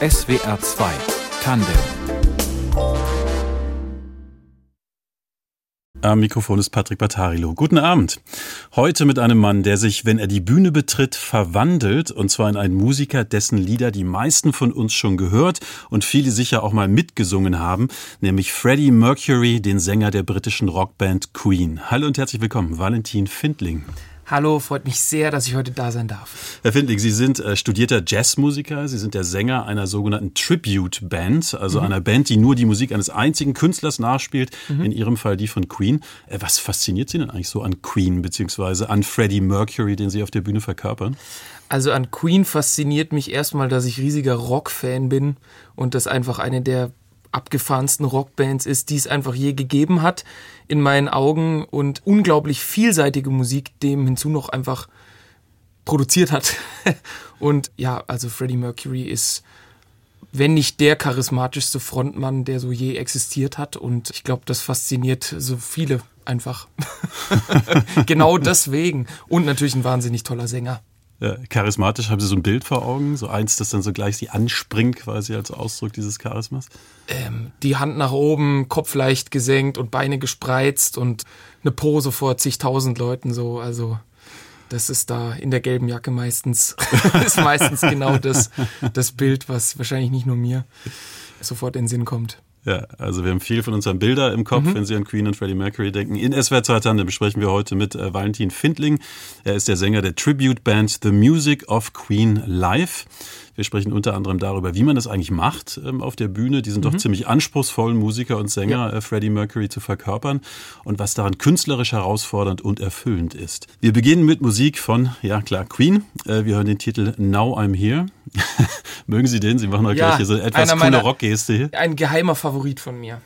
SWR 2 Tandem Am Mikrofon ist Patrick Battarilo. Guten Abend. Heute mit einem Mann, der sich, wenn er die Bühne betritt, verwandelt. Und zwar in einen Musiker, dessen Lieder die meisten von uns schon gehört und viele sicher auch mal mitgesungen haben. Nämlich Freddie Mercury, den Sänger der britischen Rockband Queen. Hallo und herzlich willkommen, Valentin Findling. Hallo, freut mich sehr, dass ich heute da sein darf. Herr Findling, Sie sind äh, studierter Jazzmusiker. Sie sind der Sänger einer sogenannten Tribute Band, also mhm. einer Band, die nur die Musik eines einzigen Künstlers nachspielt, mhm. in Ihrem Fall die von Queen. Äh, was fasziniert Sie denn eigentlich so an Queen beziehungsweise an Freddie Mercury, den Sie auf der Bühne verkörpern? Also an Queen fasziniert mich erstmal, dass ich riesiger Rock-Fan bin und das einfach eine der abgefahrensten Rockbands ist, die es einfach je gegeben hat, in meinen Augen und unglaublich vielseitige Musik dem hinzu noch einfach produziert hat. und ja, also Freddie Mercury ist, wenn nicht der charismatischste Frontmann, der so je existiert hat. Und ich glaube, das fasziniert so viele einfach. genau deswegen. Und natürlich ein wahnsinnig toller Sänger. Ja, charismatisch, haben Sie so ein Bild vor Augen? So eins, das dann so gleich Sie anspringt, quasi als Ausdruck dieses Charismas? Ähm, die Hand nach oben, Kopf leicht gesenkt und Beine gespreizt und eine Pose vor zigtausend Leuten so. Also, das ist da in der gelben Jacke meistens, ist meistens genau das, das Bild, was wahrscheinlich nicht nur mir sofort in den Sinn kommt. Ja, also wir haben viel von unseren Bilder im Kopf, mhm. wenn Sie an Queen und Freddie Mercury denken. In SWR 2 Tandem besprechen wir heute mit äh, Valentin Findling. Er ist der Sänger der Tribute Band The Music of Queen Live. Wir sprechen unter anderem darüber, wie man das eigentlich macht ähm, auf der Bühne, diesen mhm. doch ziemlich anspruchsvollen Musiker und Sänger ja. äh, Freddie Mercury zu verkörpern und was daran künstlerisch herausfordernd und erfüllend ist. Wir beginnen mit Musik von, ja klar, Queen. Äh, wir hören den Titel Now I'm Here. Mögen Sie den? Sie machen heute ja, gleich hier so etwas coole Rockgeste hier. Ein geheimer Favorit von mir.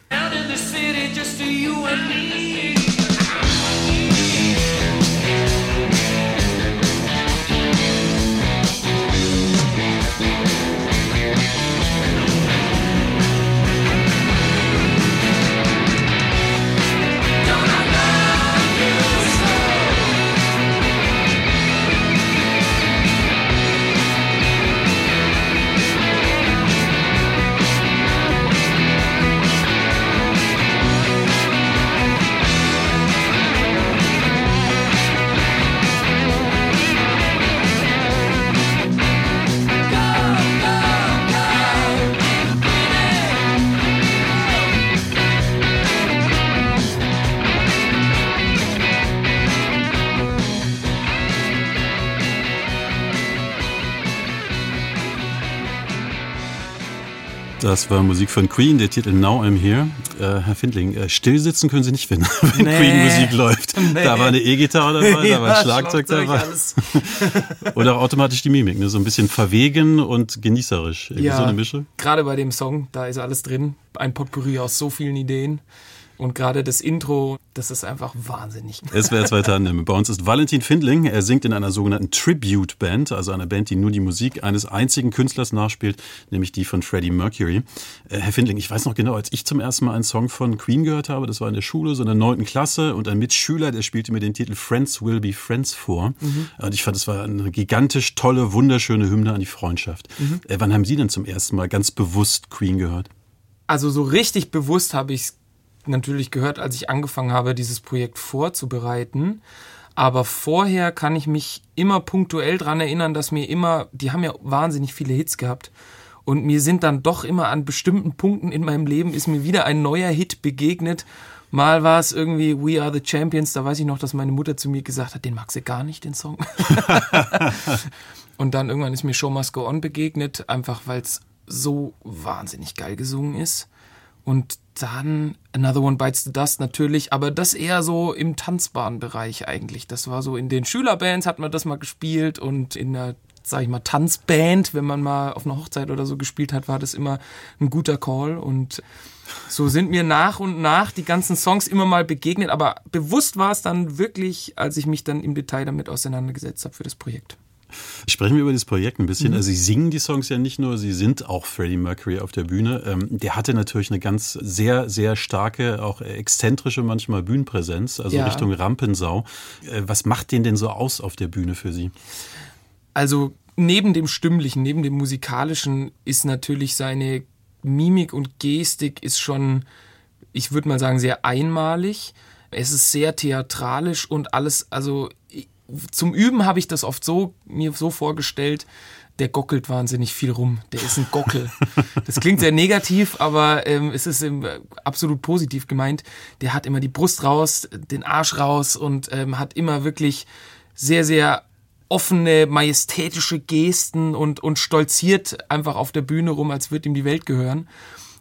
Das war Musik von Queen, der Titel Now I'm Here. Äh, Herr Findling, äh, stillsitzen können Sie nicht, wenn, wenn nee. Queen-Musik läuft. Nee. Da war eine E-Gitarre dabei, da war ein Schlagzeug, dabei. Oder auch automatisch die Mimik, ne? so ein bisschen verwegen und genießerisch. Irgendwie ja, so eine Mische. Gerade bei dem Song, da ist alles drin. Ein Potpourri aus so vielen Ideen. Und gerade das Intro, das ist einfach wahnsinnig. SWR 2 Tandem. Bei uns ist Valentin Findling. Er singt in einer sogenannten Tribute Band, also einer Band, die nur die Musik eines einzigen Künstlers nachspielt, nämlich die von Freddie Mercury. Äh, Herr Findling, ich weiß noch genau, als ich zum ersten Mal einen Song von Queen gehört habe, das war in der Schule, so in der neunten Klasse, und ein Mitschüler, der spielte mir den Titel Friends Will Be Friends vor. Mhm. Und ich fand, es war eine gigantisch tolle, wunderschöne Hymne an die Freundschaft. Mhm. Äh, wann haben Sie denn zum ersten Mal ganz bewusst Queen gehört? Also so richtig bewusst habe ich es natürlich gehört, als ich angefangen habe, dieses Projekt vorzubereiten. Aber vorher kann ich mich immer punktuell dran erinnern, dass mir immer, die haben ja wahnsinnig viele Hits gehabt. Und mir sind dann doch immer an bestimmten Punkten in meinem Leben ist mir wieder ein neuer Hit begegnet. Mal war es irgendwie We Are the Champions, da weiß ich noch, dass meine Mutter zu mir gesagt hat, den mag sie gar nicht, den Song. und dann irgendwann ist mir Show Must Go On begegnet, einfach weil es so wahnsinnig geil gesungen ist. Und dann Another One Bites the Dust natürlich, aber das eher so im tanzbaren Bereich eigentlich. Das war so in den Schülerbands hat man das mal gespielt und in der, sag ich mal, Tanzband, wenn man mal auf einer Hochzeit oder so gespielt hat, war das immer ein guter Call und so sind mir nach und nach die ganzen Songs immer mal begegnet, aber bewusst war es dann wirklich, als ich mich dann im Detail damit auseinandergesetzt habe für das Projekt. Sprechen wir über das Projekt ein bisschen. Mhm. Also Sie singen die Songs ja nicht nur, Sie sind auch Freddie Mercury auf der Bühne. Ähm, der hatte natürlich eine ganz sehr, sehr starke, auch exzentrische manchmal Bühnenpräsenz, also ja. Richtung Rampensau. Äh, was macht den denn so aus auf der Bühne für Sie? Also neben dem Stimmlichen, neben dem Musikalischen ist natürlich seine Mimik und Gestik ist schon, ich würde mal sagen, sehr einmalig. Es ist sehr theatralisch und alles, also zum Üben habe ich das oft so mir so vorgestellt, der gockelt wahnsinnig viel rum. Der ist ein Gockel. Das klingt sehr negativ, aber ähm, es ist ähm, absolut positiv gemeint. Der hat immer die Brust raus, den Arsch raus und ähm, hat immer wirklich sehr, sehr offene, majestätische Gesten und, und stolziert einfach auf der Bühne rum, als würde ihm die Welt gehören.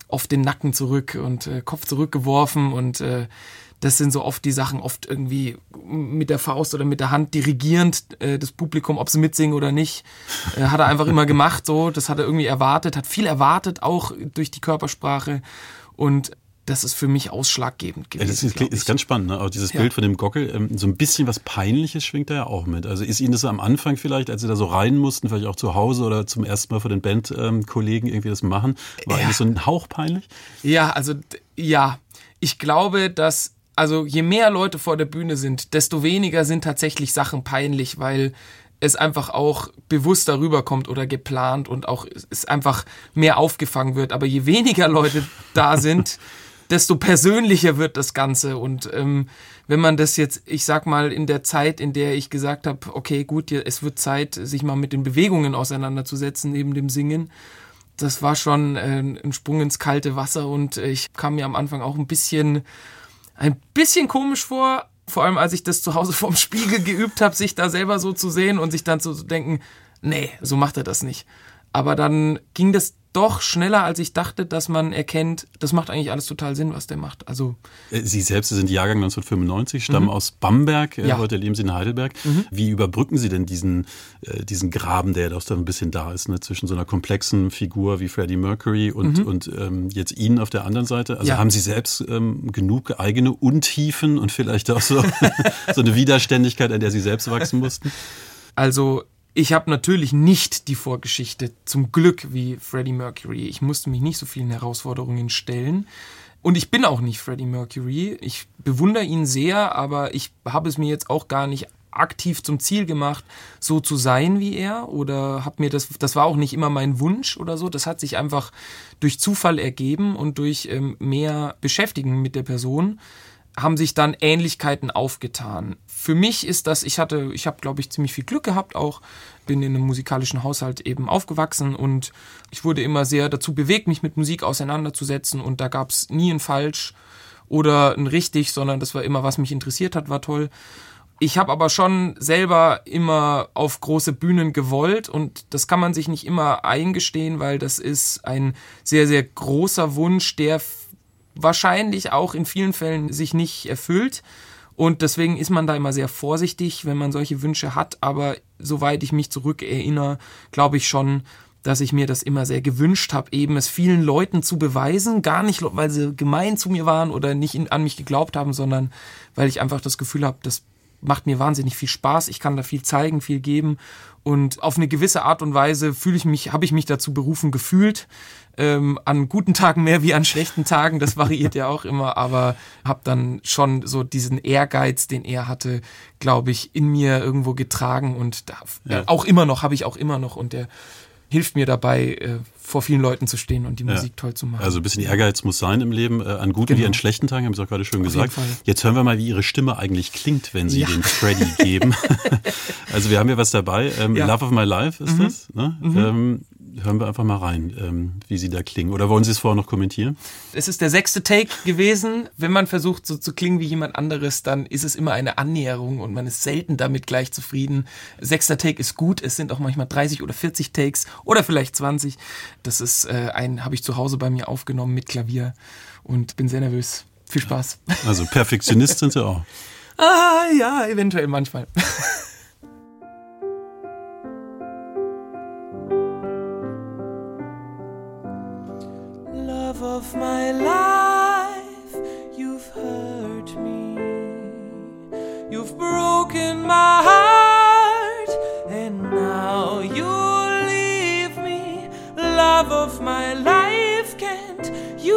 Auf den Nacken zurück und äh, Kopf zurückgeworfen und äh, das sind so oft die Sachen, oft irgendwie mit der Faust oder mit der Hand dirigierend äh, das Publikum, ob sie mitsingen oder nicht, äh, hat er einfach immer gemacht so. Das hat er irgendwie erwartet, hat viel erwartet, auch durch die Körpersprache und das ist für mich ausschlaggebend gewesen. Ja, das ist, ist, ganz spannend, ne? Auch dieses ja. Bild von dem Gockel, ähm, so ein bisschen was Peinliches schwingt da ja auch mit. Also ist Ihnen das am Anfang vielleicht, als Sie da so rein mussten, vielleicht auch zu Hause oder zum ersten Mal vor den Bandkollegen irgendwie das machen, war ja. das so ein Hauch peinlich? Ja, also ja. Ich glaube, dass also je mehr Leute vor der Bühne sind, desto weniger sind tatsächlich Sachen peinlich, weil es einfach auch bewusst darüber kommt oder geplant und auch es einfach mehr aufgefangen wird. Aber je weniger Leute da sind, desto persönlicher wird das Ganze. Und ähm, wenn man das jetzt, ich sag mal, in der Zeit, in der ich gesagt habe, okay, gut, es wird Zeit, sich mal mit den Bewegungen auseinanderzusetzen neben dem Singen, das war schon äh, ein Sprung ins kalte Wasser und ich kam mir am Anfang auch ein bisschen ein bisschen komisch vor, vor allem als ich das zu Hause vorm Spiegel geübt habe, sich da selber so zu sehen und sich dann zu denken, nee, so macht er das nicht. Aber dann ging das doch schneller, als ich dachte, dass man erkennt, das macht eigentlich alles total Sinn, was der macht. Also äh, Sie selbst sind Jahrgang 1995, stammen mhm. aus Bamberg, äh, ja. heute leben Sie in Heidelberg. Mhm. Wie überbrücken Sie denn diesen, äh, diesen Graben, der doch da ein bisschen da ist, ne, zwischen so einer komplexen Figur wie Freddie Mercury und, mhm. und ähm, jetzt Ihnen auf der anderen Seite? Also ja. haben Sie selbst ähm, genug eigene Untiefen und vielleicht auch so, so eine Widerständigkeit, an der Sie selbst wachsen mussten? Also ich habe natürlich nicht die Vorgeschichte, zum Glück wie Freddie Mercury. Ich musste mich nicht so vielen Herausforderungen stellen. Und ich bin auch nicht Freddie Mercury. Ich bewundere ihn sehr, aber ich habe es mir jetzt auch gar nicht aktiv zum Ziel gemacht, so zu sein wie er oder habe mir das, das war auch nicht immer mein Wunsch oder so. Das hat sich einfach durch Zufall ergeben und durch ähm, mehr Beschäftigen mit der Person haben sich dann Ähnlichkeiten aufgetan. Für mich ist das, ich hatte, ich habe, glaube ich, ziemlich viel Glück gehabt auch, bin in einem musikalischen Haushalt eben aufgewachsen und ich wurde immer sehr dazu bewegt, mich mit Musik auseinanderzusetzen und da gab es nie ein Falsch oder ein Richtig, sondern das war immer, was mich interessiert hat, war toll. Ich habe aber schon selber immer auf große Bühnen gewollt und das kann man sich nicht immer eingestehen, weil das ist ein sehr, sehr großer Wunsch, der wahrscheinlich auch in vielen Fällen sich nicht erfüllt. Und deswegen ist man da immer sehr vorsichtig, wenn man solche Wünsche hat. Aber soweit ich mich zurückerinnere, glaube ich schon, dass ich mir das immer sehr gewünscht habe, eben es vielen Leuten zu beweisen. Gar nicht, weil sie gemein zu mir waren oder nicht an mich geglaubt haben, sondern weil ich einfach das Gefühl habe, das macht mir wahnsinnig viel Spaß. Ich kann da viel zeigen, viel geben. Und auf eine gewisse Art und Weise fühle ich mich, habe ich mich dazu berufen gefühlt, ähm, an guten Tagen mehr wie an schlechten Tagen, das variiert ja auch immer, aber habe dann schon so diesen Ehrgeiz, den er hatte, glaube ich, in mir irgendwo getragen und da, ja. auch immer noch, habe ich auch immer noch und der hilft mir dabei, äh, vor vielen Leuten zu stehen und die Musik ja. toll zu machen. Also ein bisschen Ehrgeiz muss sein im Leben, äh, an guten genau. wie an schlechten Tagen, haben Sie auch gerade schön Auf gesagt. Jetzt hören wir mal, wie Ihre Stimme eigentlich klingt, wenn Sie ja. den Freddy geben. also wir haben hier was dabei. Ähm, ja. Love of My Life ist mhm. das. Ne? Mhm. Ähm, hören wir einfach mal rein, ähm, wie sie da klingen. Oder wollen Sie es vorher noch kommentieren? Es ist der sechste Take gewesen. Wenn man versucht, so zu klingen wie jemand anderes, dann ist es immer eine Annäherung und man ist selten damit gleich zufrieden. Sechster Take ist gut. Es sind auch manchmal 30 oder 40 Takes oder vielleicht 20. Das ist äh, ein, habe ich zu Hause bei mir aufgenommen mit Klavier und bin sehr nervös. Viel Spaß. Also Perfektionist sind Sie auch. Ah, ja, eventuell manchmal.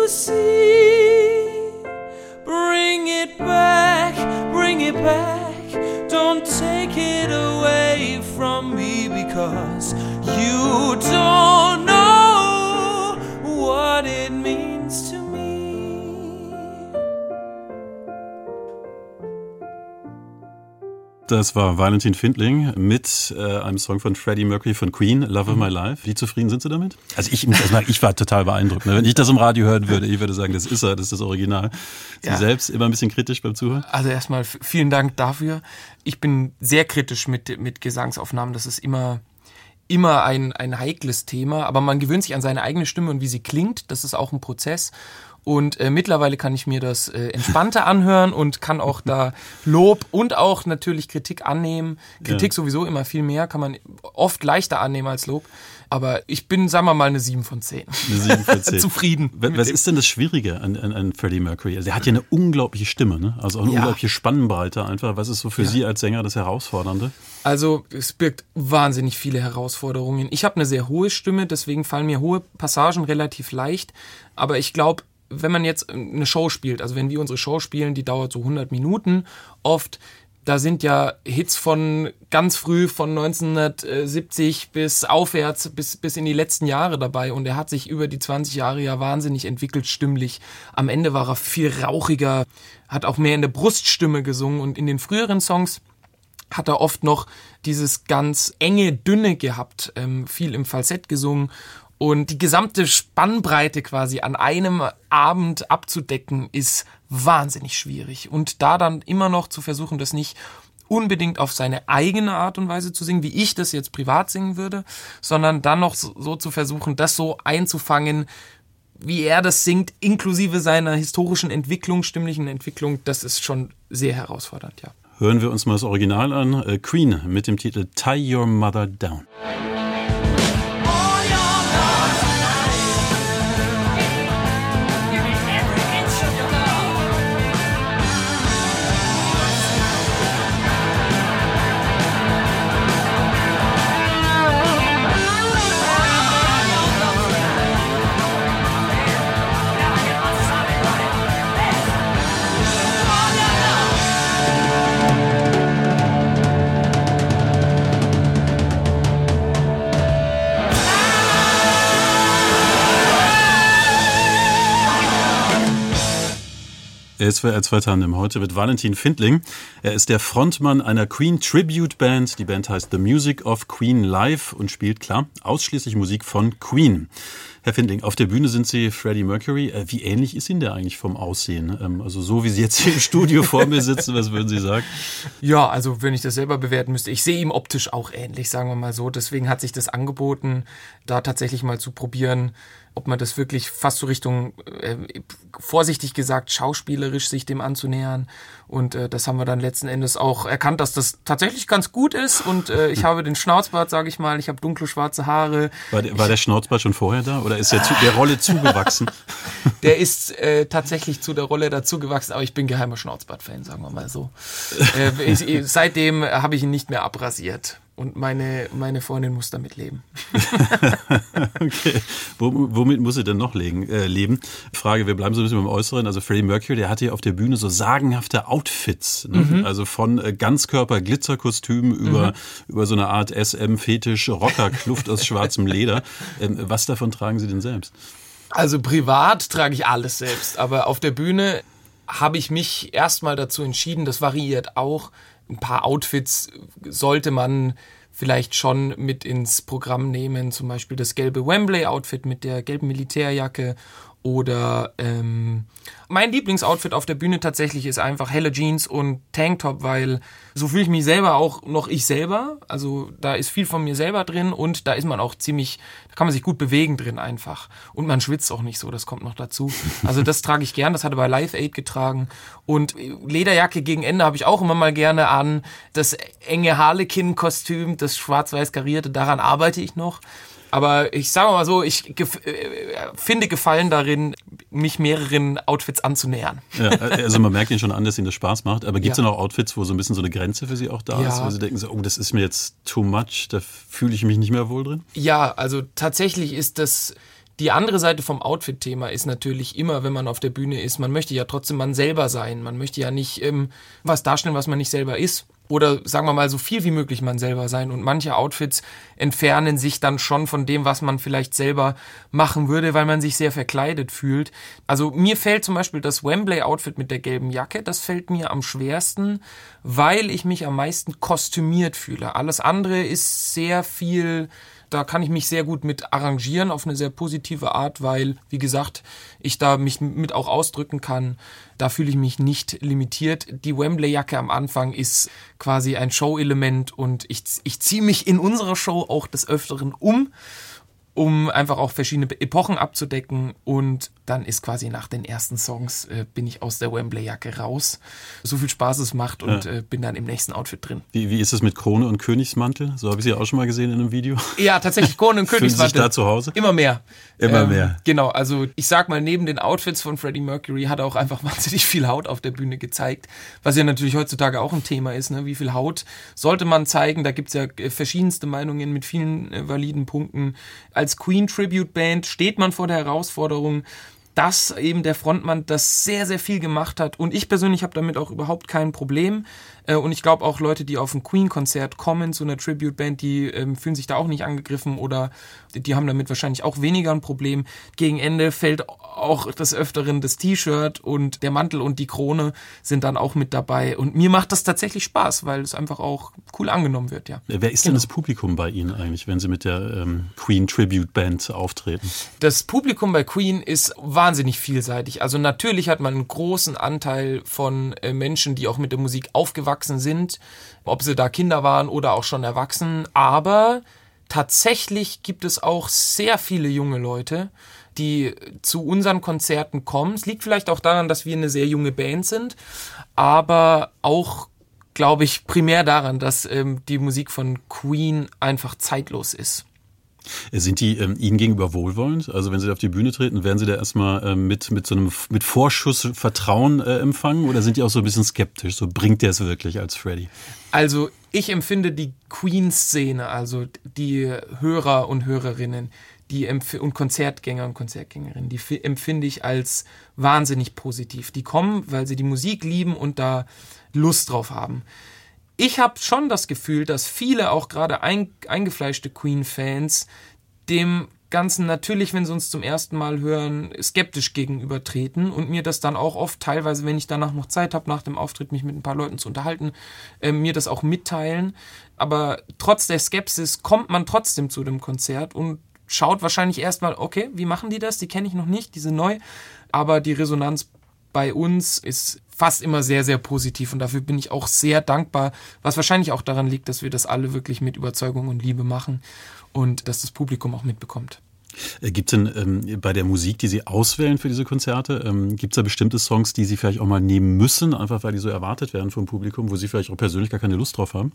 You see? Bring it back, bring it back. Don't take it away from me because You don't Das war Valentin Findling mit äh, einem Song von Freddie Mercury von Queen, Love of My Life. Wie zufrieden sind Sie damit? Also ich muss sagen, ich war total beeindruckt. Ne? Wenn ich das im Radio hören würde, ich würde sagen, das ist er, das ist das Original. Sie Ja. selbst immer ein bisschen kritisch beim Zuhören? Also erstmal vielen Dank dafür. Ich bin sehr kritisch mit, mit Gesangsaufnahmen. Das ist immer, immer ein, ein heikles Thema. Aber man gewöhnt sich an seine eigene Stimme und wie sie klingt. Das ist auch ein Prozess. Und äh, mittlerweile kann ich mir das äh, entspannter anhören und kann auch da Lob und auch natürlich Kritik annehmen. Kritik Ja. sowieso immer viel mehr, kann man oft leichter annehmen als Lob. Aber ich bin, sagen wir mal, eine 7 von 10. Eine 7 von 10. Zufrieden. Was, ist denn das Schwierige an, an, an Freddie Mercury? Also er hat ja eine unglaubliche Stimme, ne? Also auch eine Ja. unglaubliche Spannbreite einfach. Was ist so für Sie als Sänger das Herausfordernde? Also es birgt wahnsinnig viele Herausforderungen. Ich habe eine sehr hohe Stimme, deswegen fallen mir hohe Passagen relativ leicht. Aber ich glaube, wenn man jetzt eine Show spielt, also wenn wir unsere Show spielen, die dauert so 100 Minuten oft, da sind ja Hits von ganz früh, von 1970 bis aufwärts, bis, bis in die letzten Jahre dabei. Und er hat sich über die 20 Jahre ja wahnsinnig entwickelt, stimmlich. Am Ende war er viel rauchiger, hat auch mehr in der Bruststimme gesungen. Und in den früheren Songs hat er oft noch dieses ganz enge, dünne gehabt, ähm, viel im Falsett gesungen. Und die gesamte Spannbreite quasi an einem Abend abzudecken, ist wahnsinnig schwierig. Und da dann immer noch zu versuchen, das nicht unbedingt auf seine eigene Art und Weise zu singen, wie ich das jetzt privat singen würde, sondern dann noch so, zu versuchen, das so einzufangen, wie er das singt, inklusive seiner historischen Entwicklung, stimmlichen Entwicklung, das ist schon sehr herausfordernd, ja. Hören wir uns mal das Original an. Äh, Queen mit dem Titel Tie Your Mother Down. SWR 2 Tandem heute mit Valentin Findling. Er ist der Frontmann einer Queen Tribute Band. Die Band heißt The Music of Queen Live und spielt klar ausschließlich Musik von Queen. Herr Findling, auf der Bühne sind Sie Freddie Mercury. Äh, Wie ähnlich ist Ihnen der eigentlich vom Aussehen? Ähm, Also so wie Sie jetzt hier im Studio vor mir sitzen, was würden Sie sagen? Ja, also wenn ich das selber bewerten müsste, ich sehe ihm optisch auch ähnlich, sagen wir mal so. Deswegen hat sich das angeboten, da tatsächlich mal zu probieren, ob man das wirklich fast so Richtung, äh, vorsichtig gesagt, schauspielerisch sich dem anzunähern. Und äh, das haben wir dann letzten Endes auch erkannt, dass das tatsächlich ganz gut ist. Und äh, ich habe den Schnauzbart, sage ich mal, ich habe dunkle schwarze Haare. War der, war der Schnauzbart schon vorher da oder ist er zu, der Rolle zugewachsen? Der ist äh, tatsächlich zu der Rolle dazugewachsen, aber ich bin geheimer Schnauzbart-Fan, sagen wir mal so. äh, ich, ich, seitdem habe ich ihn nicht mehr abrasiert. Und meine, meine Freundin muss damit leben. Okay. Wo, womit muss er denn noch legen, äh, leben? Frage, wir bleiben so ein bisschen beim Äußeren. Also Freddie Mercury, der hatte hier auf der Bühne so sagenhafte Outfits. Ne? Also von äh, Ganzkörper-Glitzerkostümen über, über so eine Art SM-Fetisch-Rocker-Kluft aus schwarzem Leder. Ähm, was davon tragen Sie denn selbst? Also privat trage ich alles selbst, aber auf der Bühne habe ich mich erstmal dazu entschieden, das variiert auch. Ein paar Outfits sollte man vielleicht schon mit ins Programm nehmen, zum Beispiel das gelbe Wembley-Outfit mit der gelben Militärjacke oder ähm, mein Lieblingsoutfit auf der Bühne tatsächlich ist einfach helle Jeans und Tanktop, weil so fühle ich mich selber auch noch ich selber. Also da ist viel von mir selber drin und da ist man auch ziemlich, da kann man sich gut bewegen drin einfach. Und man schwitzt auch nicht so, das kommt noch dazu. Also das trage ich gern, das hatte bei Live Aid getragen. Und Lederjacke gegen Ende habe ich auch immer mal gerne an. Das enge Harlequin-Kostüm, das schwarz-weiß karierte, daran arbeite ich noch. Aber ich sage mal so, ich gef äh, finde Gefallen darin, mich mehreren Outfits anzunähern. Ja, also man merkt Ihnen schon an, dass Ihnen das Spaß macht. Aber gibt es Ja. denn auch Outfits, wo so ein bisschen so eine Grenze für Sie auch da Ja. ist? Wo Sie denken, so, oh, das ist mir jetzt too much, da fühle ich mich nicht mehr wohl drin? Ja, also tatsächlich ist das die andere Seite vom Outfit-Thema ist natürlich immer, wenn man auf der Bühne ist, man möchte ja trotzdem man selber sein. Man möchte ja nicht ähm, was darstellen, was man nicht selber ist. Oder sagen wir mal so viel wie möglich man selber sein. Und manche Outfits entfernen sich dann schon von dem, was man vielleicht selber machen würde, weil man sich sehr verkleidet fühlt. Also mir fällt zum Beispiel das Wembley-Outfit mit der gelben Jacke, das fällt mir am schwersten, weil ich mich am meisten kostümiert fühle. Alles andere ist sehr viel da kann ich mich sehr gut mit arrangieren auf eine sehr positive Art, weil, wie gesagt, ich da mich mit auch ausdrücken kann. Da fühle ich mich nicht limitiert. Die Wembley-Jacke am Anfang ist quasi ein Show-Element und ich, ich ziehe mich in unserer Show auch des Öfteren um um einfach auch verschiedene Epochen abzudecken. Und dann ist quasi nach den ersten Songs äh, bin ich aus der Wembley-Jacke raus. So viel Spaß es macht und ja. äh, bin dann im nächsten Outfit drin. Wie, wie ist es mit Krone und Königsmantel? So habe ich sie auch schon mal gesehen in einem Video. Ja, tatsächlich Krone und Königsmantel. Fühlen Sie sich da zu Hause? Immer mehr. Immer ähm, mehr. Genau, also ich sag mal, neben den Outfits von Freddie Mercury hat er auch einfach wahnsinnig viel Haut auf der Bühne gezeigt. Was ja natürlich heutzutage auch ein Thema ist. Ne? Wie viel Haut sollte man zeigen? Da gibt es ja äh, verschiedenste Meinungen mit vielen äh, validen Punkten. Als Queen Tribute Tribute Band steht man vor der Herausforderung, dass eben der Frontmann das sehr, sehr viel gemacht hat. Und ich persönlich habe damit auch überhaupt kein Problem. Äh, und ich glaube auch Leute, die auf ein Queen-Konzert kommen, zu einer Tribute-Band, die ähm, fühlen sich da auch nicht angegriffen oder die haben damit wahrscheinlich auch weniger ein Problem. Gegen Ende fällt auch des Öfteren das T-Shirt und der Mantel und die Krone sind dann auch mit dabei. Und mir macht das tatsächlich Spaß, weil es einfach auch cool angenommen wird, ja. Wer ist genau. denn das Publikum bei Ihnen eigentlich, wenn Sie mit der ähm, Queen Tribute Band auftreten? Das Publikum bei Queen ist wahnsinnig vielseitig. Also natürlich hat man einen großen Anteil von äh, Menschen, die auch mit der Musik aufgewachsen aufgewachsen sind, ob sie da Kinder waren oder auch schon erwachsen. Aber tatsächlich gibt es auch sehr viele junge Leute, die zu unseren Konzerten kommen. Es liegt vielleicht auch daran, dass wir eine sehr junge Band sind, aber auch, glaube ich, primär daran, dass ähm, die Musik von Queen einfach zeitlos ist. Sind die ähm, Ihnen gegenüber wohlwollend? Also wenn Sie auf die Bühne treten, werden Sie da erstmal ähm, mit, mit so einem mit Vorschuss Vertrauen äh, empfangen oder sind die auch so ein bisschen skeptisch? So bringt der es wirklich als Freddy? Also ich empfinde die Queen-Szene, also die Hörer und Hörerinnen, die und Konzertgänger und Konzertgängerinnen, die empfinde ich als wahnsinnig positiv. Die kommen, weil sie die Musik lieben und da Lust drauf haben ich habe schon das Gefühl, dass viele, auch gerade ein, eingefleischte Queen-Fans, dem Ganzen natürlich, wenn sie uns zum ersten Mal hören, skeptisch gegenübertreten und mir das dann auch oft teilweise, wenn ich danach noch Zeit habe, nach dem Auftritt mich mit ein paar Leuten zu unterhalten, äh, mir das auch mitteilen. Aber trotz der Skepsis kommt man trotzdem zu dem Konzert und schaut wahrscheinlich erstmal, okay, wie machen die das? Die kenne ich noch nicht, die sind neu. Aber die Resonanz bei uns ist fast immer sehr, sehr positiv und dafür bin ich auch sehr dankbar, was wahrscheinlich auch daran liegt, dass wir das alle wirklich mit Überzeugung und Liebe machen und dass das Publikum auch mitbekommt. Äh, gibt es denn ähm, bei der Musik, die Sie auswählen für diese Konzerte, ähm, gibt es da bestimmte Songs, die Sie vielleicht auch mal nehmen müssen, einfach weil die so erwartet werden vom Publikum, wo Sie vielleicht auch persönlich gar keine Lust drauf haben?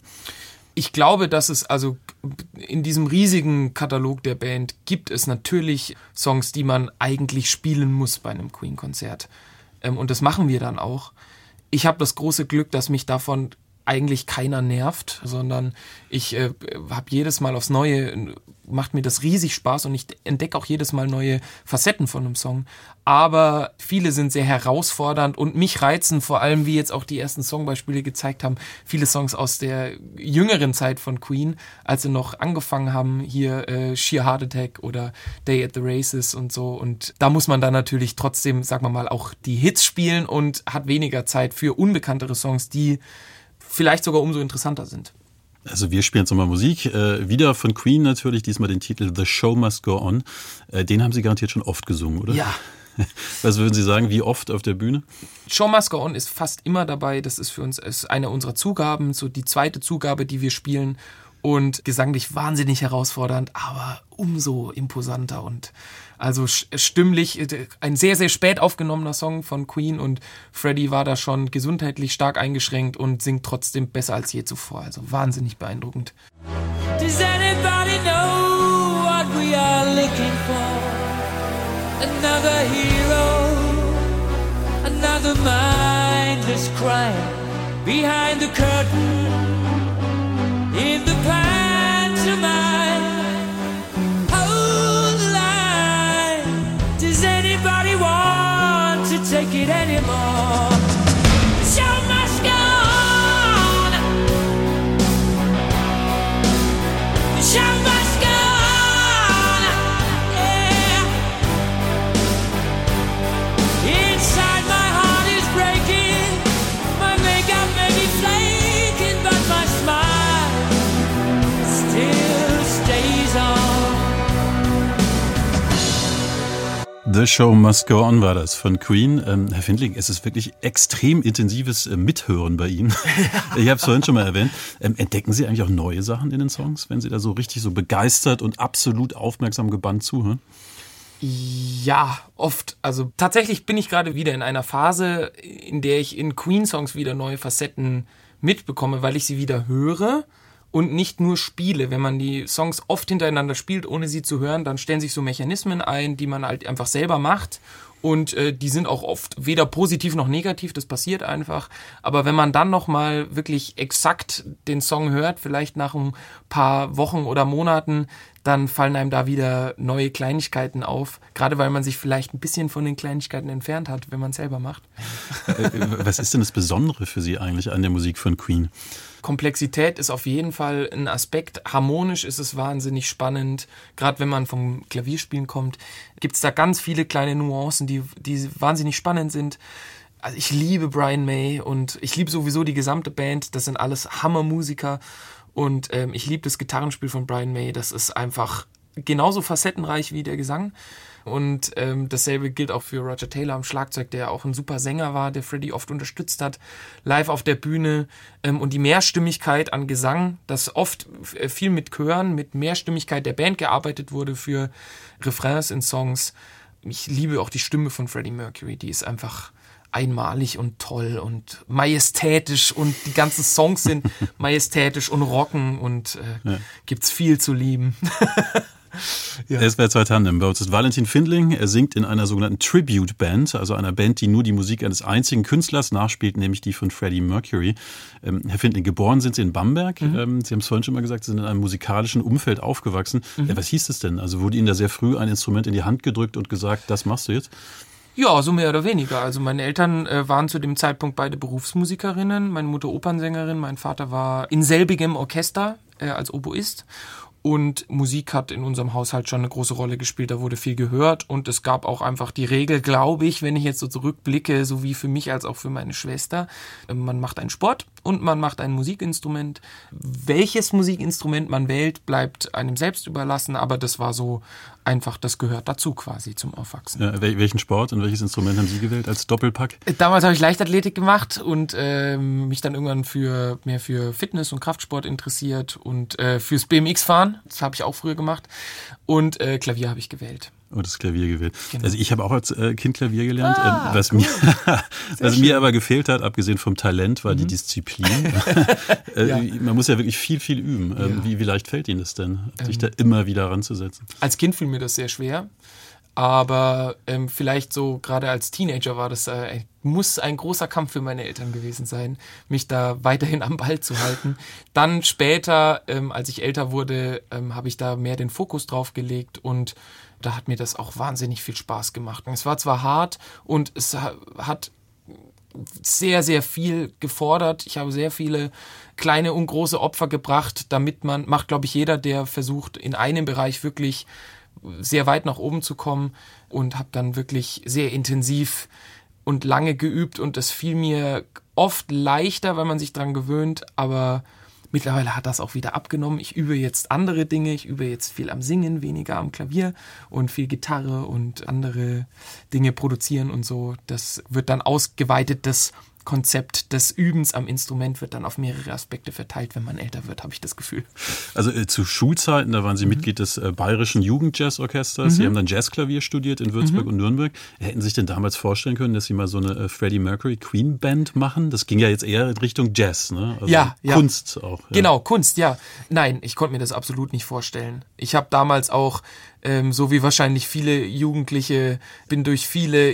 Ich glaube, dass es also in diesem riesigen Katalog der Band gibt es natürlich Songs, die man eigentlich spielen muss bei einem Queen-Konzert. Ähm, und das machen wir dann auch. Ich habe das große Glück, dass mich davon eigentlich keiner nervt, sondern ich äh, habe jedes Mal aufs Neue, macht mir das riesig Spaß und ich entdecke auch jedes Mal neue Facetten von einem Song. Aber viele sind sehr herausfordernd und mich reizen vor allem, wie jetzt auch die ersten Songbeispiele gezeigt haben, viele Songs aus der jüngeren Zeit von Queen, als sie noch angefangen haben, hier äh, Sheer Heart Attack oder Day at the Races und so. Und da muss man dann natürlich trotzdem, sagen wir mal, auch die Hits spielen und hat weniger Zeit für unbekanntere Songs, die vielleicht sogar umso interessanter sind. Also wir spielen jetzt nochmal Musik. Äh, wieder von Queen natürlich, diesmal den Titel The Show Must Go On. Äh, den haben Sie garantiert schon oft gesungen, oder? Ja. Was würden Sie sagen, wie oft auf der Bühne? Show Must Go On ist fast immer dabei. Das ist für uns ist eine unserer Zugaben, so die zweite Zugabe, die wir spielen und gesanglich wahnsinnig herausfordernd, aber umso imposanter und also stimmlich äh, ein sehr, sehr spät aufgenommener Song von Queen und Freddie war da schon gesundheitlich stark eingeschränkt und singt trotzdem besser als je zuvor. Also wahnsinnig beeindruckend. Does anybody know what we are looking for? Another hero, another mindless crime behind the curtain. Anymore? The Show Must Go On war das von Queen. Ähm, Herr Findling, es ist wirklich extrem intensives äh, Mithören bei Ihnen. ich habe es vorhin schon mal erwähnt. Ähm, entdecken Sie eigentlich auch neue Sachen in den Songs, wenn Sie da so richtig so begeistert und absolut aufmerksam gebannt zuhören? Ja, oft. Also tatsächlich bin ich gerade wieder in einer Phase, in der ich in Queen-Songs wieder neue Facetten mitbekomme, weil ich sie wieder höre und nicht nur spiele. Wenn man die Songs oft hintereinander spielt, ohne sie zu hören, dann stellen sich so Mechanismen ein, die man halt einfach selber macht. Und äh, die sind auch oft weder positiv noch negativ, das passiert einfach. Aber wenn man dann nochmal wirklich exakt den Song hört, vielleicht nach ein paar Wochen oder Monaten, dann fallen einem da wieder neue Kleinigkeiten auf. Gerade weil man sich vielleicht ein bisschen von den Kleinigkeiten entfernt hat, wenn man es selber macht. Äh, was ist denn das Besondere für Sie eigentlich an der Musik von Queen? Komplexität ist auf jeden Fall ein Aspekt. Harmonisch ist es wahnsinnig spannend. Gerade wenn man vom Klavierspielen kommt, gibt es da ganz viele kleine Nuancen, die, die wahnsinnig spannend sind. Also ich liebe Brian May und ich liebe sowieso die gesamte Band. Das sind alles Hammermusiker. Und ähm, ich liebe das Gitarrenspiel von Brian May. Das ist einfach genauso facettenreich wie der Gesang. Und ähm, dasselbe gilt auch für Roger Taylor am Schlagzeug, der auch ein super Sänger war, der Freddie oft unterstützt hat, live auf der Bühne. Ähm, und die Mehrstimmigkeit an Gesang, dass oft äh, viel mit Chören, mit Mehrstimmigkeit der Band gearbeitet wurde für Refrains in Songs. Ich liebe auch die Stimme von Freddie Mercury, die ist einfach einmalig und toll und majestätisch und die ganzen Songs sind majestätisch und rocken und äh, ja. gibt's viel zu lieben. Ja. Er ist bei zwei Tandem. Bei uns ist Valentin Findling. Er singt in einer sogenannten Tribute Band, also einer Band, die nur die Musik eines einzigen Künstlers nachspielt, nämlich die von Freddie Mercury. Ähm, Herr Findling, geboren sind Sie in Bamberg. Mhm. Ähm, Sie haben es vorhin schon mal gesagt, Sie sind in einem musikalischen Umfeld aufgewachsen. Mhm. Ja, was hieß es denn? Also wurde Ihnen da sehr früh ein Instrument in die Hand gedrückt und gesagt, das machst du jetzt? Ja, so mehr oder weniger. Also meine Eltern äh, waren zu dem Zeitpunkt beide Berufsmusikerinnen. Meine Mutter Opernsängerin, mein Vater war in selbigem Orchester äh, als Oboist. Und Musik hat in unserem Haushalt schon eine große Rolle gespielt. Da wurde viel gehört und es gab auch einfach die Regel, glaube ich, wenn ich jetzt so zurückblicke, so wie für mich als auch für meine Schwester. Man macht einen Sport und man macht ein Musikinstrument. Welches Musikinstrument man wählt, bleibt einem selbst überlassen, aber das war so einfach, das gehört dazu quasi zum Aufwachsen. Ja, welchen Sport und welches Instrument haben Sie gewählt als Doppelpack? Damals habe ich Leichtathletik gemacht und äh, mich dann irgendwann für mehr für Fitness und Kraftsport interessiert und äh, fürs BMX-Fahren, das habe ich auch früher gemacht und äh, Klavier habe ich gewählt. Oh, das Klavier gewählt. Genau. Also ich habe auch als äh, Kind Klavier gelernt. Ah, ähm, was cool. mir, was mir aber gefehlt hat, abgesehen vom Talent, war mhm. die Disziplin. Äh, ja. Man muss ja wirklich viel, viel üben. Ähm, ja. Wie, wie leicht fällt Ihnen das denn, sich ähm, da immer wieder ranzusetzen? Als Kind fiel mir das sehr schwer. Aber ähm, vielleicht so gerade als Teenager war das äh, muss ein großer Kampf für meine Eltern gewesen sein, mich da weiterhin am Ball zu halten. Dann später, ähm, als ich älter wurde, ähm, habe ich da mehr den Fokus drauf gelegt und da hat mir das auch wahnsinnig viel Spaß gemacht. Und es war zwar hart und es hat sehr, sehr viel gefordert. Ich habe sehr viele kleine und große Opfer gebracht, damit man, macht glaube ich jeder, der versucht, in einem Bereich wirklich sehr weit nach oben zu kommen und habe dann wirklich sehr intensiv und lange geübt und das fiel mir oft leichter, weil man sich dran gewöhnt, aber Mittlerweile hat das auch wieder abgenommen. Ich übe jetzt andere Dinge. Ich übe jetzt viel am Singen, weniger am Klavier und viel Gitarre und andere Dinge produzieren und so. Das wird dann ausgeweitet, das Konzept des Übens am Instrument wird dann auf mehrere Aspekte verteilt, wenn man älter wird, habe ich das Gefühl. Also äh, zu Schulzeiten, da waren Sie mhm. Mitglied des äh, Bayerischen Jugendjazzorchesters. Mhm. Sie haben dann Jazzklavier studiert in Würzburg mhm. und Nürnberg. Hätten Sie sich denn damals vorstellen können, dass Sie mal so eine äh, Freddie Mercury Queen Band machen? Das ging ja jetzt eher in Richtung Jazz, ne? Also ja, ja. Kunst auch. Ja. Genau, Kunst, ja. Nein, ich konnte mir das absolut nicht vorstellen. Ich habe damals auch ähm, so wie wahrscheinlich viele Jugendliche, bin durch viele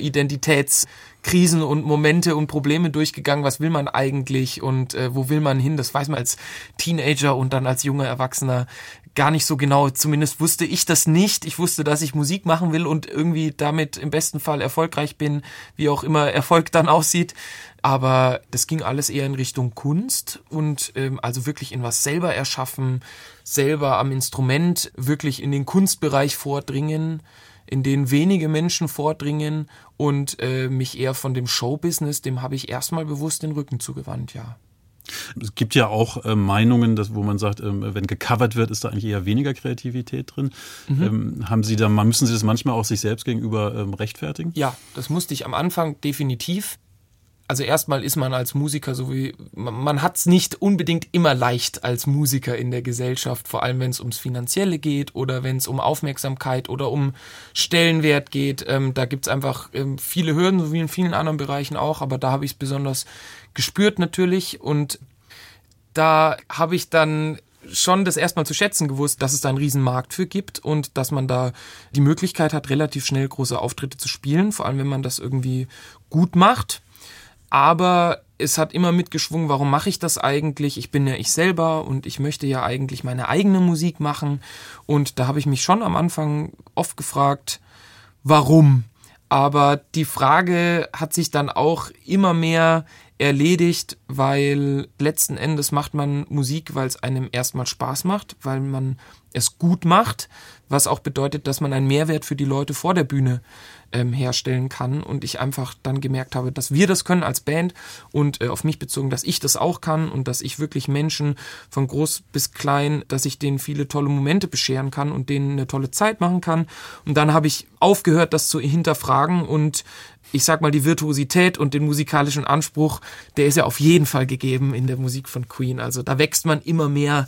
Identitätskrisen und Momente und Probleme durchgegangen. Was will man eigentlich und äh, wo will man hin? Das weiß man als Teenager und dann als junger Erwachsener gar nicht so genau. Zumindest wusste ich das nicht. Ich wusste, dass ich Musik machen will und irgendwie damit im besten Fall erfolgreich bin, wie auch immer Erfolg dann aussieht. Aber das ging alles eher in Richtung Kunst und ähm, also wirklich in was selber erschaffen, selber am Instrument wirklich in den Kunstbereich vordringen, in den wenige Menschen vordringen und äh, mich eher von dem Showbusiness, dem habe ich erstmal bewusst den Rücken zugewandt, ja. Es gibt ja auch äh, Meinungen, dass, wo man sagt, ähm, wenn gecovert wird, ist da eigentlich eher weniger Kreativität drin. Mhm. Ähm, haben Sie da, müssen Sie das manchmal auch sich selbst gegenüber ähm, rechtfertigen? Ja, das musste ich am Anfang definitiv also erstmal ist man als Musiker so wie, man hat es nicht unbedingt immer leicht als Musiker in der Gesellschaft, vor allem wenn es ums Finanzielle geht oder wenn es um Aufmerksamkeit oder um Stellenwert geht. Ähm, da gibt's einfach ähm, viele Hürden, so wie in vielen anderen Bereichen auch, aber da habe ich es besonders gespürt natürlich und da habe ich dann schon das erstmal zu schätzen gewusst, dass es da einen riesen Markt für gibt und dass man da die Möglichkeit hat, relativ schnell große Auftritte zu spielen, vor allem wenn man das irgendwie gut macht aber es hat immer mitgeschwungen, warum mache ich das eigentlich? Ich bin ja ich selber und ich möchte ja eigentlich meine eigene Musik machen. Und da habe ich mich schon am Anfang oft gefragt, warum? Aber die Frage hat sich dann auch immer mehr erledigt, weil letzten Endes macht man Musik, weil es einem erstmal Spaß macht, weil man es gut macht, was auch bedeutet, dass man einen Mehrwert für die Leute vor der Bühne ähm, herstellen kann und ich einfach dann gemerkt habe, dass wir das können als Band und äh, auf mich bezogen, dass ich das auch kann und dass ich wirklich Menschen von groß bis klein, dass ich denen viele tolle Momente bescheren kann und denen eine tolle Zeit machen kann. Und dann habe ich aufgehört, das zu hinterfragen und ich sag mal, die Virtuosität und den musikalischen Anspruch, der ist ja auf jeden Fall gegeben in der Musik von Queen. Also da wächst man immer mehr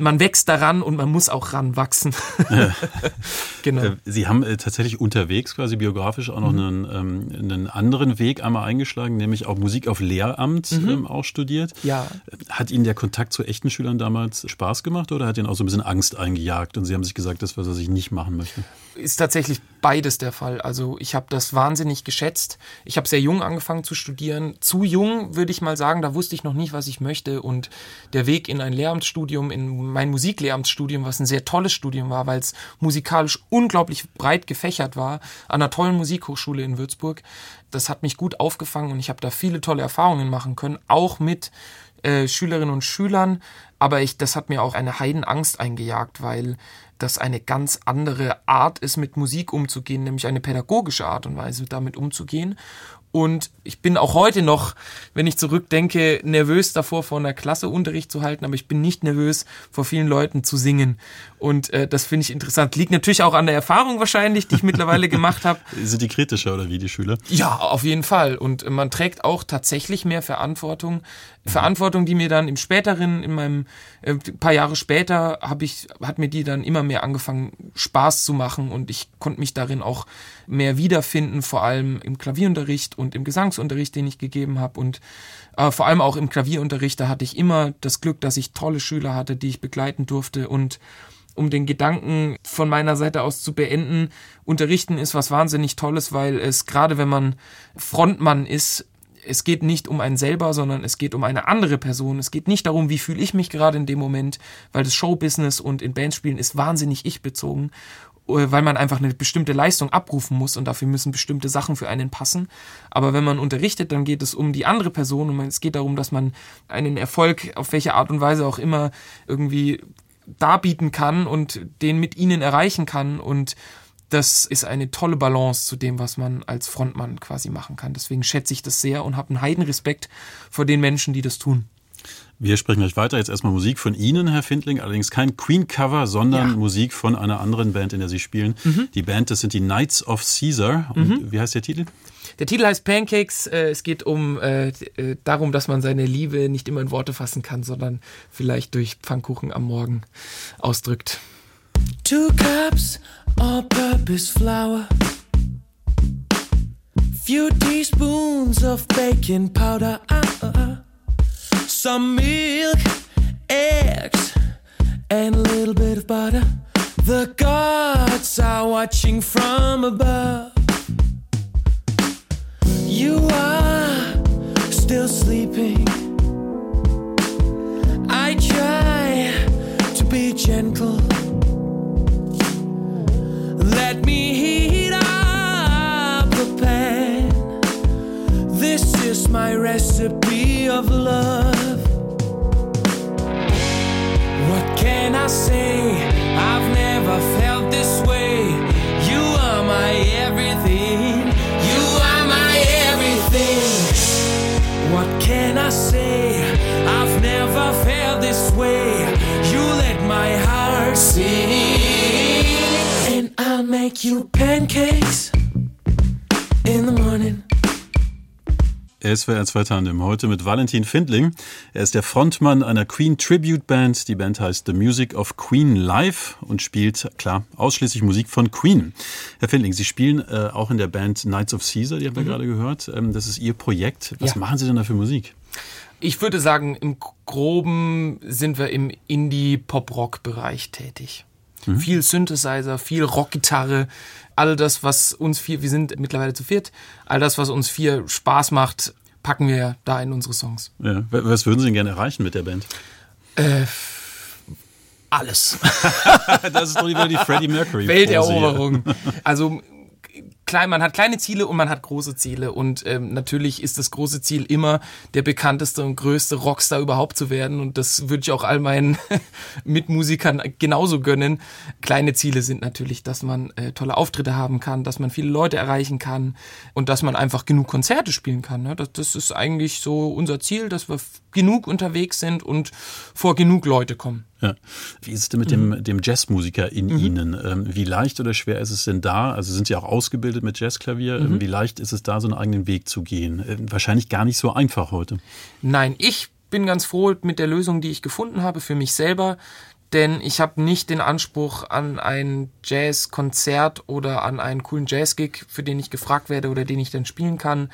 man wächst daran und man muss auch ranwachsen. Genau. Äh, Sie haben äh, tatsächlich unterwegs quasi biografisch auch noch mhm. einen, ähm, einen anderen Weg einmal eingeschlagen, nämlich auch Musik auf Lehramt mhm. ähm, auch studiert. Ja. Hat Ihnen der Kontakt zu echten Schülern damals Spaß gemacht oder hat Ihnen auch so ein bisschen Angst eingejagt und Sie haben sich gesagt, das, was er sich nicht machen möchte? Ist tatsächlich beides der Fall. Also ich habe das wahnsinnig geschätzt. Ich habe sehr jung angefangen zu studieren. Zu jung, würde ich mal sagen, da wusste ich noch nicht, was ich möchte. Und der Weg in ein Lehramtsstudium, in mein Musiklehramtsstudium, was ein sehr tolles Studium war, weil es musikalisch unglaublich breit gefächert war, an einer tollen Musikhochschule in Würzburg. Das hat mich gut aufgefangen und ich habe da viele tolle Erfahrungen machen können, auch mit äh, Schülerinnen und Schülern. Aber ich, das hat mir auch eine Heidenangst eingejagt, weil das eine ganz andere Art ist, mit Musik umzugehen, nämlich eine pädagogische Art und Weise damit umzugehen. Und ich bin auch heute noch, wenn ich zurückdenke, nervös davor, vor einer Klasse Unterricht zu halten, aber ich bin nicht nervös, vor vielen Leuten zu singen. Und äh, das finde ich interessant. Liegt natürlich auch an der Erfahrung wahrscheinlich, die ich mittlerweile gemacht habe. Sind die kritischer oder wie die Schüler? Ja, auf jeden Fall. Und man trägt auch tatsächlich mehr Verantwortung. Mhm. Verantwortung, die mir dann im späteren, in meinem äh, paar Jahre später, habe ich, hat mir die dann immer mehr angefangen, Spaß zu machen und ich konnte mich darin auch mehr wiederfinden, vor allem im Klavierunterricht und im Gesangsunterricht, den ich gegeben habe und äh, vor allem auch im Klavierunterricht, da hatte ich immer das Glück, dass ich tolle Schüler hatte, die ich begleiten durfte und um den Gedanken von meiner Seite aus zu beenden, unterrichten ist was wahnsinnig Tolles, weil es gerade wenn man Frontmann ist, es geht nicht um einen selber, sondern es geht um eine andere Person. Es geht nicht darum, wie fühle ich mich gerade in dem Moment, weil das Showbusiness und in Bandspielen ist wahnsinnig ich-bezogen, äh, weil man einfach eine bestimmte Leistung abrufen muss und dafür müssen bestimmte Sachen für einen passen. Aber wenn man unterrichtet, dann geht es um die andere Person und es geht darum, dass man einen Erfolg auf welche Art und Weise auch immer irgendwie darbieten kann und den mit ihnen erreichen kann und das ist eine tolle Balance zu dem, was man als Frontmann quasi machen kann. Deswegen schätze ich das sehr und habe einen Heidenrespekt vor den Menschen, die das tun. Wir sprechen gleich weiter. Jetzt erstmal Musik von Ihnen, Herr Findling. Allerdings kein Queen-Cover, sondern ja. Musik von einer anderen Band, in der Sie spielen. Mhm. Die Band, das sind die Knights of Caesar. Und mhm. wie heißt der Titel? Der Titel heißt Pancakes. Äh, es geht um äh, äh, darum, dass man seine Liebe nicht immer in Worte fassen kann, sondern vielleicht durch Pfannkuchen am Morgen ausdrückt. Two cups all-purpose flour Few teaspoons of baking powder uh, uh, uh. some milk, eggs, and a little bit of butter. The gods are watching from above. You are still sleeping. I try to be gentle. my recipe of love. What can I say? I've never felt this way. You are my everything. You are my everything. What can I say? I've never felt this way. You let my heart sing. And I'll make you pancakes in the morning. SWR 2 Tandem. Heute mit Valentin Findling. Er ist der Frontmann einer Queen Tribute Band. Die Band heißt The Music of Queen Live und spielt, klar, ausschließlich Musik von Queen. Herr Findling, Sie spielen äh, auch in der Band Knights of Caesar, die haben wir mhm. gerade gehört. Ähm, das ist Ihr Projekt. Was ja. machen Sie denn da für Musik? Ich würde sagen, im Groben sind wir im Indie-Pop-Rock-Bereich tätig. Mhm. Viel Synthesizer, viel Rockgitarre, all das, was uns vier, wir sind mittlerweile zu viert, all das, was uns vier Spaß macht, packen wir da in unsere Songs. Ja. Was würden Sie denn gerne erreichen mit der Band? Äh, alles. das ist doch wieder die Freddie Mercury. Welteroberung. Also klein, man hat kleine Ziele und man hat große Ziele. Und ähm, natürlich ist das große Ziel immer, der bekannteste und größte Rockstar überhaupt zu werden. Und das würde ich auch all meinen Mitmusikern genauso gönnen. Kleine Ziele sind natürlich, dass man äh, tolle Auftritte haben kann, dass man viele Leute erreichen kann und dass man einfach genug Konzerte spielen kann. Ne? Das, das ist eigentlich so unser Ziel, dass wir genug unterwegs sind und vor genug Leute kommen. Ja. Wie ist es denn mit dem, mhm. dem Jazzmusiker in mhm. Ihnen? Ähm, wie leicht oder schwer ist es denn da? Also sind Sie auch ausgebildet mit Jazzklavier? Ähm, mhm. Wie leicht ist es da, so einen eigenen Weg zu gehen? Ähm, wahrscheinlich gar nicht so einfach heute. Nein, ich bin ganz froh mit der Lösung, die ich gefunden habe für mich selber denn ich habe nicht den Anspruch an ein Jazzkonzert oder an einen coolen Jazzgig, für den ich gefragt werde oder den ich dann spielen kann,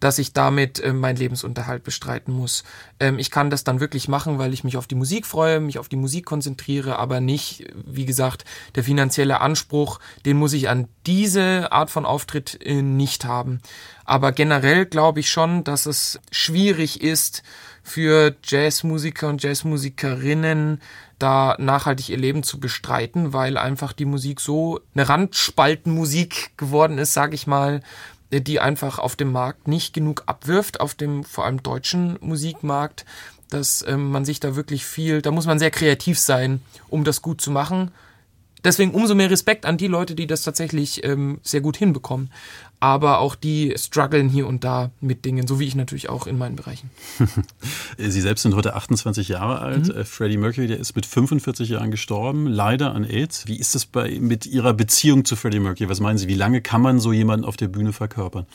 dass ich damit äh, meinen Lebensunterhalt bestreiten muss. Ähm, ich kann das dann wirklich machen, weil ich mich auf die Musik freue, mich auf die Musik konzentriere, aber nicht, wie gesagt, der finanzielle Anspruch, den muss ich an diese Art von Auftritt äh, nicht haben. Aber generell glaube ich schon, dass es schwierig ist, für Jazzmusiker und Jazzmusikerinnen da nachhaltig ihr Leben zu bestreiten, weil einfach die Musik so eine Randspaltenmusik geworden ist, sage ich mal, die einfach auf dem Markt nicht genug abwirft, auf dem vor allem deutschen Musikmarkt, dass ähm, man sich da wirklich viel, da muss man sehr kreativ sein, um das gut zu machen. Deswegen umso mehr Respekt an die Leute, die das tatsächlich ähm, sehr gut hinbekommen aber auch die strugglen hier und da mit Dingen, so wie ich natürlich auch in meinen Bereichen. Sie selbst sind heute 28 Jahre alt. Mhm. Äh, Freddie Mercury, der ist mit 45 Jahren gestorben, leider an AIDS. Wie ist es bei, mit Ihrer Beziehung zu Freddie Mercury? Was meinen Sie, wie lange kann man so jemanden auf der Bühne verkörpern?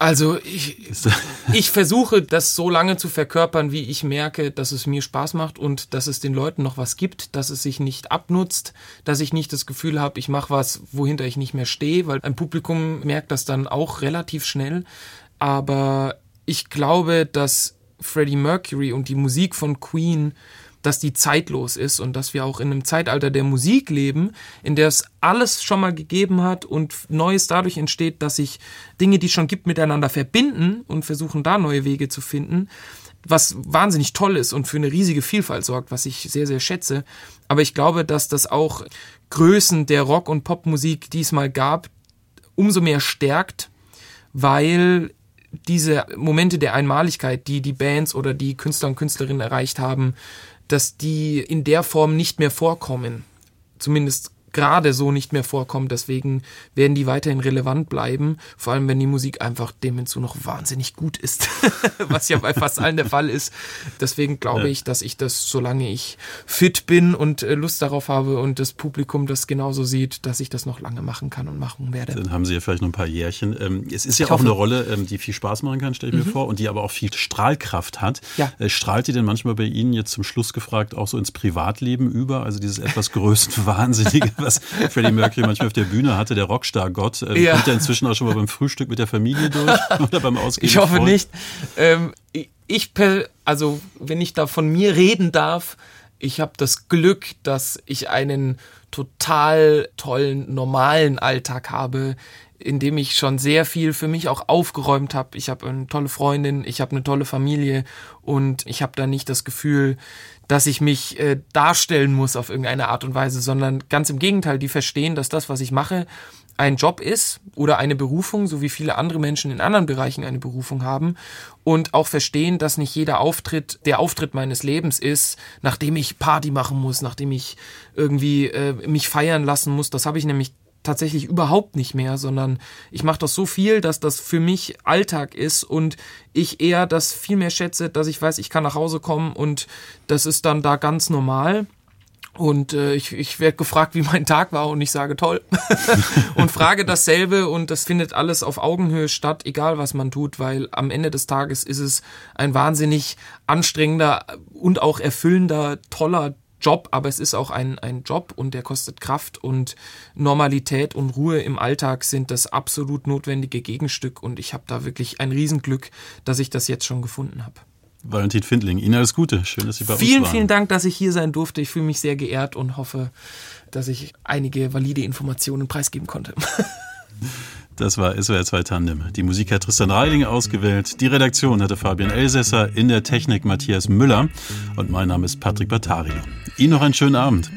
Also ich, ich versuche das so lange zu verkörpern, wie ich merke, dass es mir Spaß macht und dass es den Leuten noch was gibt, dass es sich nicht abnutzt, dass ich nicht das Gefühl habe, ich mache was, wohinter ich nicht mehr stehe, weil ein Publikum merkt das dann auch relativ schnell. Aber ich glaube, dass Freddie Mercury und die Musik von Queen dass die zeitlos ist und dass wir auch in einem Zeitalter der Musik leben, in der es alles schon mal gegeben hat und Neues dadurch entsteht, dass sich Dinge, die es schon gibt, miteinander verbinden und versuchen da neue Wege zu finden, was wahnsinnig toll ist und für eine riesige Vielfalt sorgt, was ich sehr, sehr schätze. Aber ich glaube, dass das auch Größen der Rock- und Popmusik, die es mal gab, umso mehr stärkt, weil diese Momente der Einmaligkeit, die die Bands oder die Künstler und Künstlerinnen erreicht haben, dass die in der Form nicht mehr vorkommen. Zumindest gerade so nicht mehr vorkommen. Deswegen werden die weiterhin relevant bleiben. Vor allem, wenn die Musik einfach dem hinzu noch wahnsinnig gut ist. Was ja bei fast allen der Fall ist. Deswegen glaube ja. ich, dass ich das, solange ich fit bin und äh, Lust darauf habe und das Publikum das genauso sieht, dass ich das noch lange machen kann und machen werde. Dann haben Sie ja vielleicht noch ein paar Jährchen. Ähm, es ist ja ich auch hoffe. eine Rolle, ähm, die viel Spaß machen kann, stelle ich mhm. mir vor, und die aber auch viel Strahlkraft hat. Ja. Äh, strahlt die denn manchmal bei Ihnen jetzt zum Schluss gefragt auch so ins Privatleben über? Also dieses etwas größenwahnsinnige was Freddie Mercury manchmal auf der Bühne hatte, der Rockstar-Gott. Ähm, ja. Kommt er inzwischen auch schon mal beim Frühstück mit der Familie durch oder beim Ausgehen? Ich hoffe Freund? nicht. Ähm, ich, also wenn ich da von mir reden darf, ich habe das Glück, dass ich einen total tollen, normalen Alltag habe, in dem ich schon sehr viel für mich auch aufgeräumt habe. Ich habe eine tolle Freundin, ich habe eine tolle Familie und ich habe da nicht das Gefühl, dass ich mich äh, darstellen muss auf irgendeine Art und Weise, sondern ganz im Gegenteil, die verstehen, dass das, was ich mache, ein Job ist oder eine Berufung, so wie viele andere Menschen in anderen Bereichen eine Berufung haben und auch verstehen, dass nicht jeder Auftritt der Auftritt meines Lebens ist, nachdem ich Party machen muss, nachdem ich irgendwie äh, mich feiern lassen muss. Das habe ich nämlich tatsächlich überhaupt nicht mehr, sondern ich mache das so viel, dass das für mich Alltag ist und ich eher das viel mehr schätze, dass ich weiß, ich kann nach Hause kommen und das ist dann da ganz normal. Und äh, ich, ich werde gefragt, wie mein Tag war und ich sage toll. und frage dasselbe und das findet alles auf Augenhöhe statt, egal was man tut, weil am Ende des Tages ist es ein wahnsinnig anstrengender und auch erfüllender, toller Job, aber es ist auch ein, ein Job und der kostet Kraft und Normalität und Ruhe im Alltag sind das absolut notwendige Gegenstück und ich habe da wirklich ein Riesenglück, dass ich das jetzt schon gefunden habe. Valentin Findling, Ihnen alles Gute. Schön, dass Sie bei vielen, uns waren. Vielen, vielen Dank, dass ich hier sein durfte. Ich fühle mich sehr geehrt und hoffe, dass ich einige valide Informationen preisgeben konnte. Das war SWR 2 Tandem. Die Musik hat Tristan Reiling ausgewählt. Die Redaktion hatte Fabian Elsässer, in der Technik Matthias Müller und mein Name ist Patrick Batario. Ihnen noch einen schönen Abend.